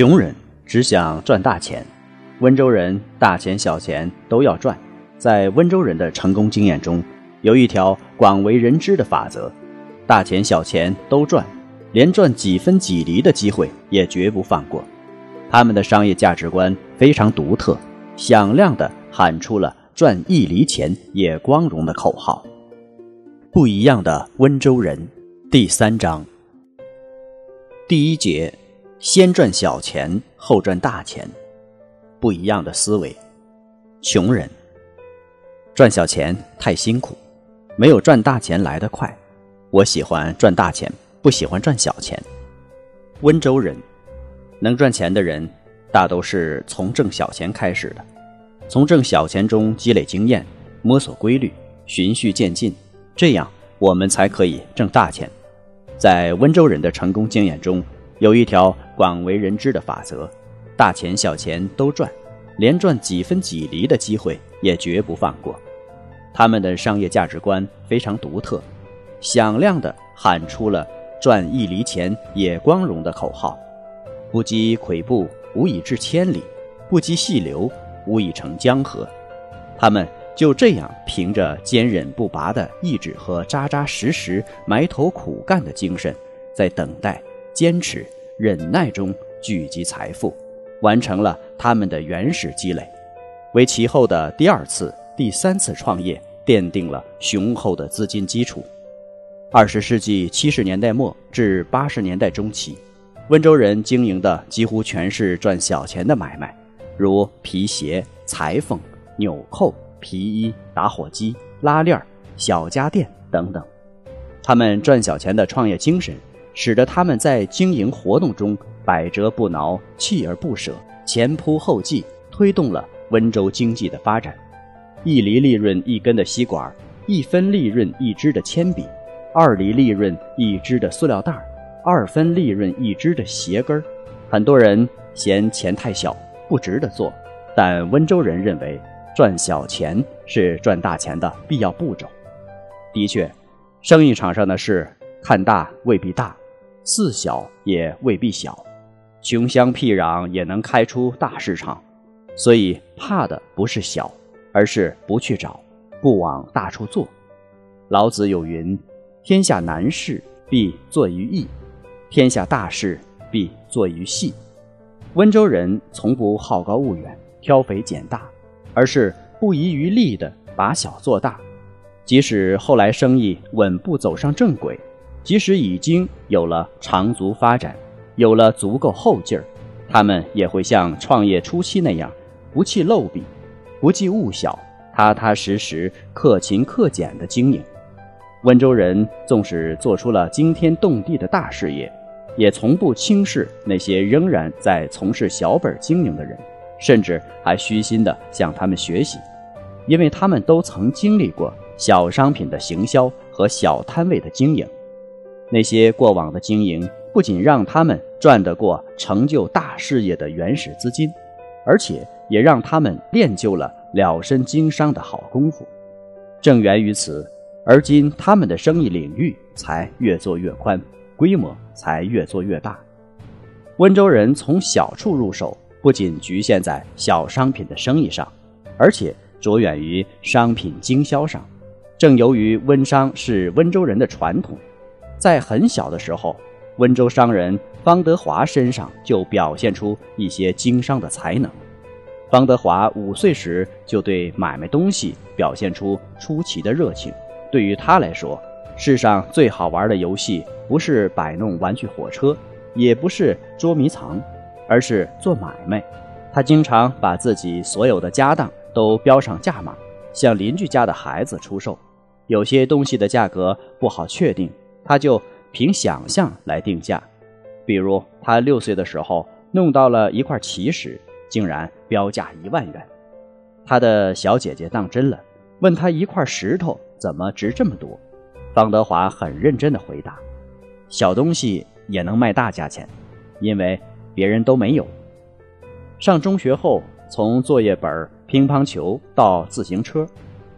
穷人只想赚大钱。温州人大钱小钱都要赚，在温州人的成功经验中，有一条广为人知的法则：大钱小钱都赚，连赚几分几厘的机会也绝不放过。他们的商业价值观非常独特，响亮地喊出了“赚一厘钱也光荣”的口号。不一样的温州人，第三章，第一节：先赚小钱，后赚大钱。不一样的思维，穷人赚小钱太辛苦，没有赚大钱来得快。我喜欢赚大钱，不喜欢赚小钱。温州人能赚钱的人，大都是从挣小钱开始的，从挣小钱中积累经验，摸索规律，循序渐进，这样我们才可以挣大钱。在温州人的成功经验中，有一条广为人知的法则。大钱小钱都赚，连赚几分几厘的机会也绝不放过。他们的商业价值观非常独特，响亮地喊出了“赚一厘钱也光荣”的口号。不积跬步，无以至千里；不积细流，无以成江河。他们就这样凭着坚韧不拔的意志和扎扎实实埋头苦干的精神，在等待、坚持、忍耐中聚集财富。完成了他们的原始积累，为其后的第二次、第三次创业奠定了雄厚的资金基础。二十世纪七十年代末至八十年代中期，温州人经营的几乎全是赚小钱的买卖，如皮鞋、裁缝、纽扣、皮衣、打火机、拉链、小家电等等。他们赚小钱的创业精神，使得他们在经营活动中。百折不挠，锲而不舍，前仆后继，推动了温州经济的发展。一厘利润一根的吸管，一分利润一支的铅笔，二厘利润一支的塑料袋，二分利润一支的鞋跟儿。很多人嫌钱太小，不值得做，但温州人认为，赚小钱是赚大钱的必要步骤。的确，生意场上的事，看大未必大，似小也未必小。穷乡僻壤也能开出大市场，所以怕的不是小，而是不去找，不往大处做。老子有云：“天下难事必作于易，天下大事必作于细。”温州人从不好高骛远、挑肥拣大，而是不遗余力地把小做大。即使后来生意稳步走上正轨，即使已经有了长足发展。有了足够后劲儿，他们也会像创业初期那样，不弃陋笔，不计物小，踏踏实实、克勤克俭的经营。温州人纵使做出了惊天动地的大事业，也从不轻视那些仍然在从事小本经营的人，甚至还虚心地向他们学习，因为他们都曾经历过小商品的行销和小摊位的经营。那些过往的经营。不仅让他们赚得过成就大事业的原始资金，而且也让他们练就了了身经商的好功夫。正源于此，而今他们的生意领域才越做越宽，规模才越做越大。温州人从小处入手，不仅局限在小商品的生意上，而且着眼于商品经销上。正由于温商是温州人的传统，在很小的时候。温州商人方德华身上就表现出一些经商的才能。方德华五岁时就对买卖东西表现出出奇的热情。对于他来说，世上最好玩的游戏不是摆弄玩具火车，也不是捉迷藏，而是做买卖。他经常把自己所有的家当都标上价码，向邻居家的孩子出售。有些东西的价格不好确定，他就凭想象来定价。比如，他六岁的时候弄到了一块奇石，竟然标价一万元。他的小姐姐当真了，问他一块石头怎么值这么多。方德华很认真地回答：“小东西也能卖大价钱，因为别人都没有。”上中学后，从作业本、乒乓球到自行车，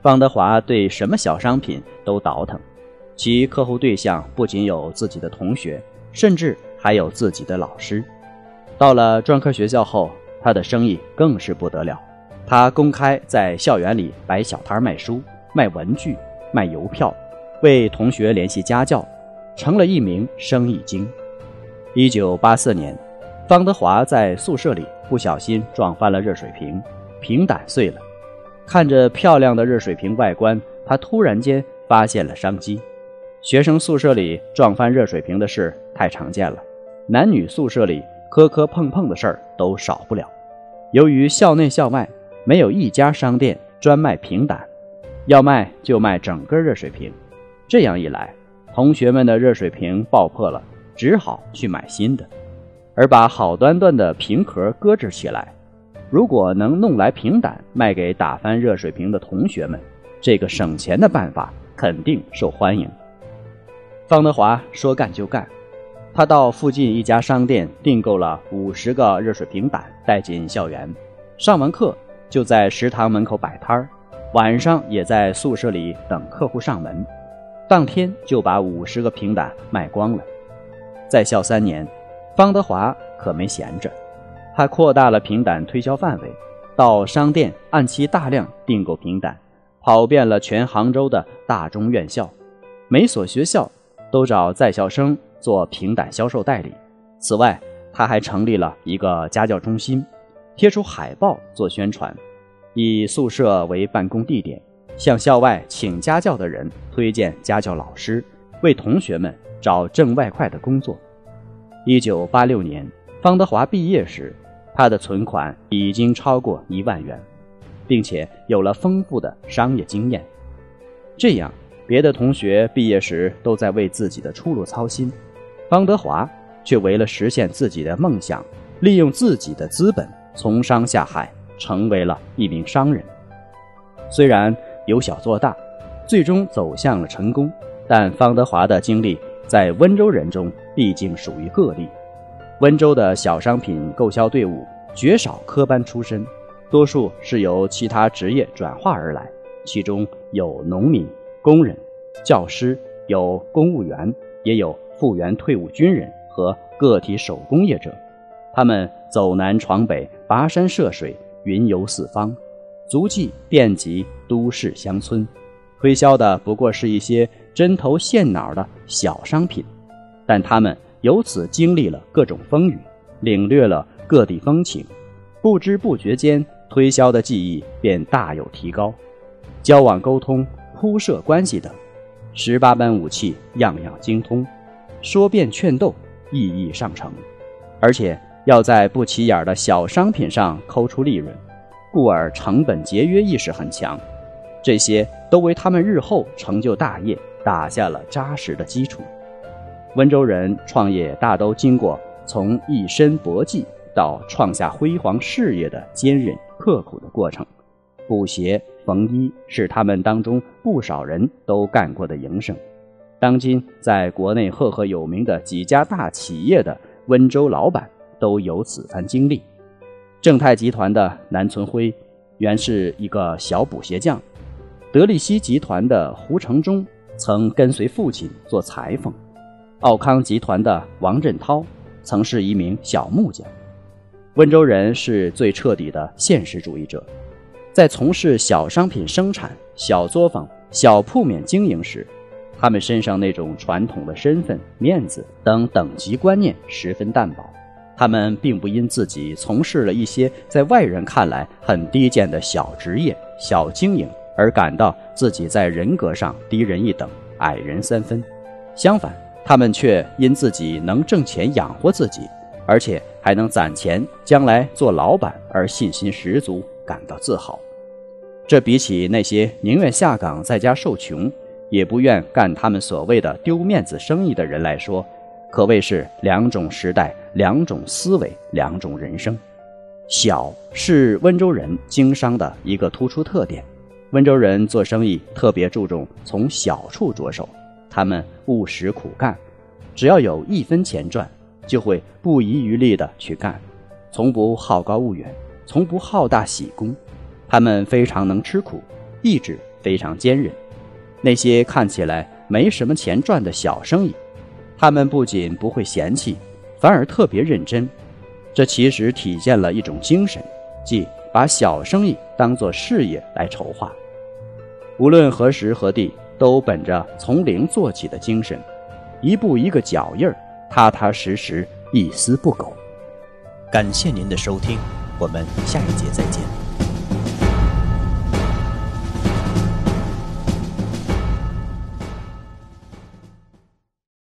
方德华对什么小商品都倒腾。其客户对象不仅有自己的同学，甚至还有自己的老师。到了专科学校后，他的生意更是不得了。他公开在校园里摆小摊卖书、卖文具、卖邮票。为同学联系家教，成了一名生意精。一九八四年，方德华在宿舍里不小心撞翻了热水瓶，瓶胆碎了。看着漂亮的热水瓶外观，他突然间发现了商机。学生宿舍里撞翻热水瓶的事太常见了，男女宿舍里磕磕碰碰的事儿都少不了。由于校内校外没有一家商店专卖瓶胆，要卖就卖整个热水瓶。这样一来，同学们的热水瓶爆破了，只好去买新的，而把好端端的瓶壳搁置起来。如果能弄来瓶胆卖给打翻热水瓶的同学们，这个省钱的办法肯定受欢迎。方德华说干就干，他到附近一家商店订购了五十个热水瓶胆，带进校园。上完课就在食堂门口摆摊儿，晚上也在宿舍里等客户上门。当天就把五十个瓶胆卖光了。在校三年，方德华可没闲着，他扩大了瓶胆推销范围，到商店按期大量订购瓶胆，跑遍了全杭州的大中院校，每所学校都找在校生做平胆销售代理。此外，他还成立了一个家教中心，贴出海报做宣传，以宿舍为办公地点。向校外请家教的人推荐家教老师，为同学们找挣外快的工作。一九八六年，方德华毕业时，他的存款已经超过一万元，并且有了丰富的商业经验。这样，别的同学毕业时都在为自己的出路操心，方德华却为了实现自己的梦想，利用自己的资本从商下海，成为了一名商人。虽然。由小做大，最终走向了成功。但方德华的经历在温州人中毕竟属于个例。温州的小商品购销队伍绝少科班出身，多数是由其他职业转化而来，其中有农民、工人、教师，有公务员，也有复员退伍军人和个体手工业者。他们走南闯北，跋山涉水，云游四方。足迹遍及都市乡村，推销的不过是一些针头线脑的小商品，但他们由此经历了各种风雨，领略了各地风情，不知不觉间，推销的技艺便大有提高，交往沟通、铺设关系等，十八般武器样样精通，说辩劝斗意义上乘，而且要在不起眼的小商品上抠出利润。故而成本节约意识很强，这些都为他们日后成就大业打下了扎实的基础。温州人创业大都经过从一身薄技到创下辉煌事业的坚韧刻苦的过程。补鞋、缝衣是他们当中不少人都干过的营生。当今在国内赫赫有名的几家大企业的温州老板都有此番经历。正泰集团的南存辉，原是一个小补鞋匠；德力西集团的胡承忠曾跟随父亲做裁缝；奥康集团的王振涛曾是一名小木匠。温州人是最彻底的现实主义者，在从事小商品生产、小作坊、小铺面经营时，他们身上那种传统的身份、面子等等级观念十分淡薄。他们并不因自己从事了一些在外人看来很低贱的小职业、小经营而感到自己在人格上低人一等、矮人三分。相反，他们却因自己能挣钱养活自己，而且还能攒钱将来做老板而信心十足，感到自豪。这比起那些宁愿下岗在家受穷，也不愿干他们所谓的丢面子生意的人来说，可谓是两种时代、两种思维、两种人生。小是温州人经商的一个突出特点。温州人做生意特别注重从小处着手，他们务实苦干，只要有一分钱赚，就会不遗余力的去干，从不好高骛远，从不好大喜功。他们非常能吃苦，意志非常坚韧。那些看起来没什么钱赚的小生意，他们不仅不会嫌弃，反而特别认真。这其实体现了一种精神，即把小生意当作事业来筹划。无论何时何地，都本着从零做起的精神，一步一个脚印儿，踏踏实实，一丝不苟。感谢您的收听，我们下一节再见。